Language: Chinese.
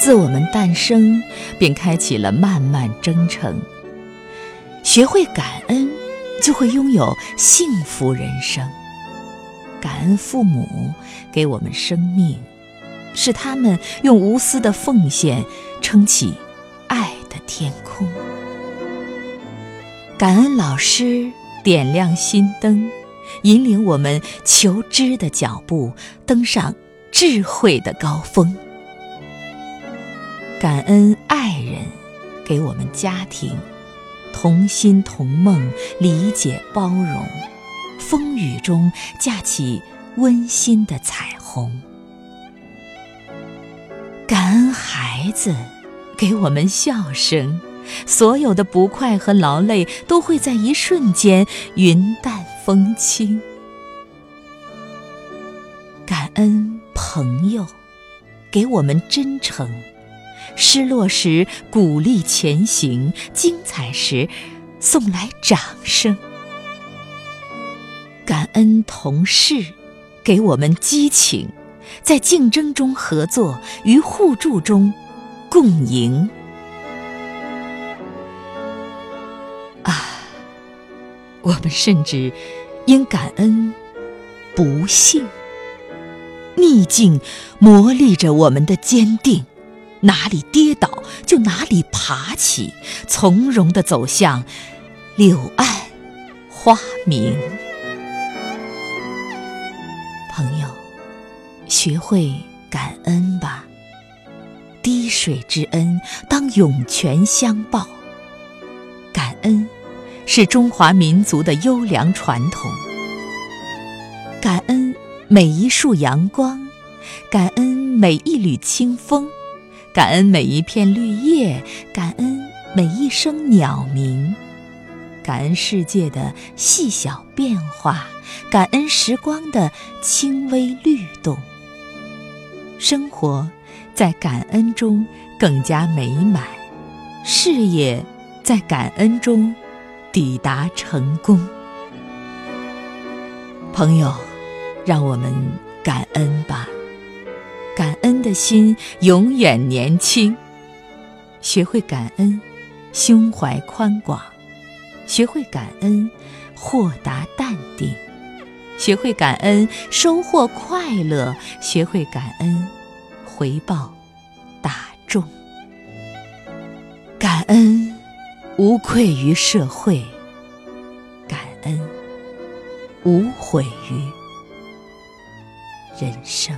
自我们诞生，便开启了漫漫征程。学会感恩，就会拥有幸福人生。感恩父母给我们生命，是他们用无私的奉献撑起爱的天空。感恩老师点亮心灯，引领我们求知的脚步登上智慧的高峰。感恩爱人给我们家庭同心同梦，理解包容。风雨中架起温馨的彩虹，感恩孩子给我们笑声，所有的不快和劳累都会在一瞬间云淡风轻。感恩朋友给我们真诚，失落时鼓励前行，精彩时送来掌声。感恩同事，给我们激情，在竞争中合作，于互助中共赢。啊，我们甚至因感恩不幸，逆境磨砺着我们的坚定，哪里跌倒就哪里爬起，从容地走向柳暗花明。朋友，学会感恩吧。滴水之恩，当涌泉相报。感恩是中华民族的优良传统。感恩每一束阳光，感恩每一缕清风，感恩每一片绿叶，感恩每一声鸟鸣。感恩世界的细小变化，感恩时光的轻微律动。生活在感恩中更加美满，事业在感恩中抵达成功。朋友，让我们感恩吧，恩的心永远年轻。学会感恩，胸怀宽广。学会感恩，豁达淡定；学会感恩，收获快乐；学会感恩，回报大众。感恩无愧于社会，感恩无悔于人生。